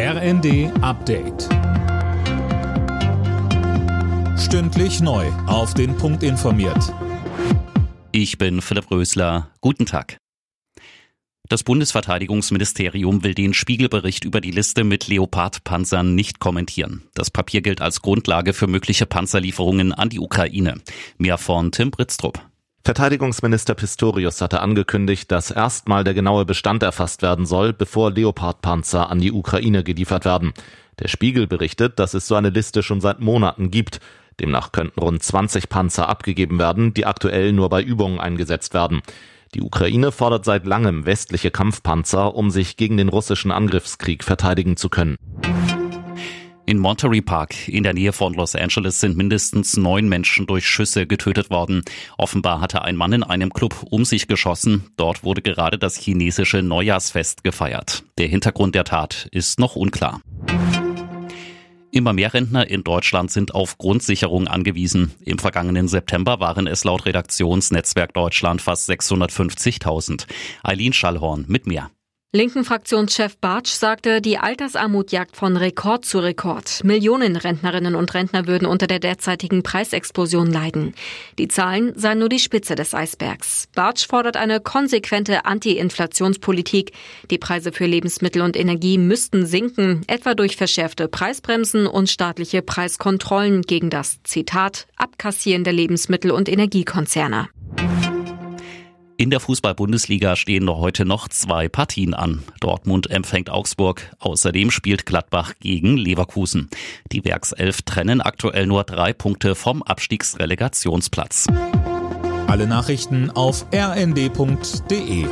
RND Update. Stündlich neu. Auf den Punkt informiert. Ich bin Philipp Rösler. Guten Tag. Das Bundesverteidigungsministerium will den Spiegelbericht über die Liste mit Leopard-Panzern nicht kommentieren. Das Papier gilt als Grundlage für mögliche Panzerlieferungen an die Ukraine. Mehr von Tim Britztrup. Verteidigungsminister Pistorius hatte angekündigt, dass erstmal der genaue Bestand erfasst werden soll, bevor Leopard-Panzer an die Ukraine geliefert werden. Der Spiegel berichtet, dass es so eine Liste schon seit Monaten gibt. Demnach könnten rund 20 Panzer abgegeben werden, die aktuell nur bei Übungen eingesetzt werden. Die Ukraine fordert seit langem westliche Kampfpanzer, um sich gegen den russischen Angriffskrieg verteidigen zu können. In Monterey Park in der Nähe von Los Angeles sind mindestens neun Menschen durch Schüsse getötet worden. Offenbar hatte ein Mann in einem Club um sich geschossen. Dort wurde gerade das chinesische Neujahrsfest gefeiert. Der Hintergrund der Tat ist noch unklar. Immer mehr Rentner in Deutschland sind auf Grundsicherung angewiesen. Im vergangenen September waren es laut Redaktionsnetzwerk Deutschland fast 650.000. Eileen Schallhorn mit mehr. Linken Fraktionschef Bartsch sagte, die Altersarmut jagt von Rekord zu Rekord. Millionen Rentnerinnen und Rentner würden unter der derzeitigen Preisexplosion leiden. Die Zahlen seien nur die Spitze des Eisbergs. Bartsch fordert eine konsequente Anti-Inflationspolitik. Die Preise für Lebensmittel und Energie müssten sinken, etwa durch verschärfte Preisbremsen und staatliche Preiskontrollen gegen das Zitat Abkassieren der Lebensmittel- und Energiekonzerne. In der Fußball-Bundesliga stehen heute noch zwei Partien an. Dortmund empfängt Augsburg. Außerdem spielt Gladbach gegen Leverkusen. Die Werkself trennen aktuell nur drei Punkte vom Abstiegsrelegationsplatz. Alle Nachrichten auf rnd.de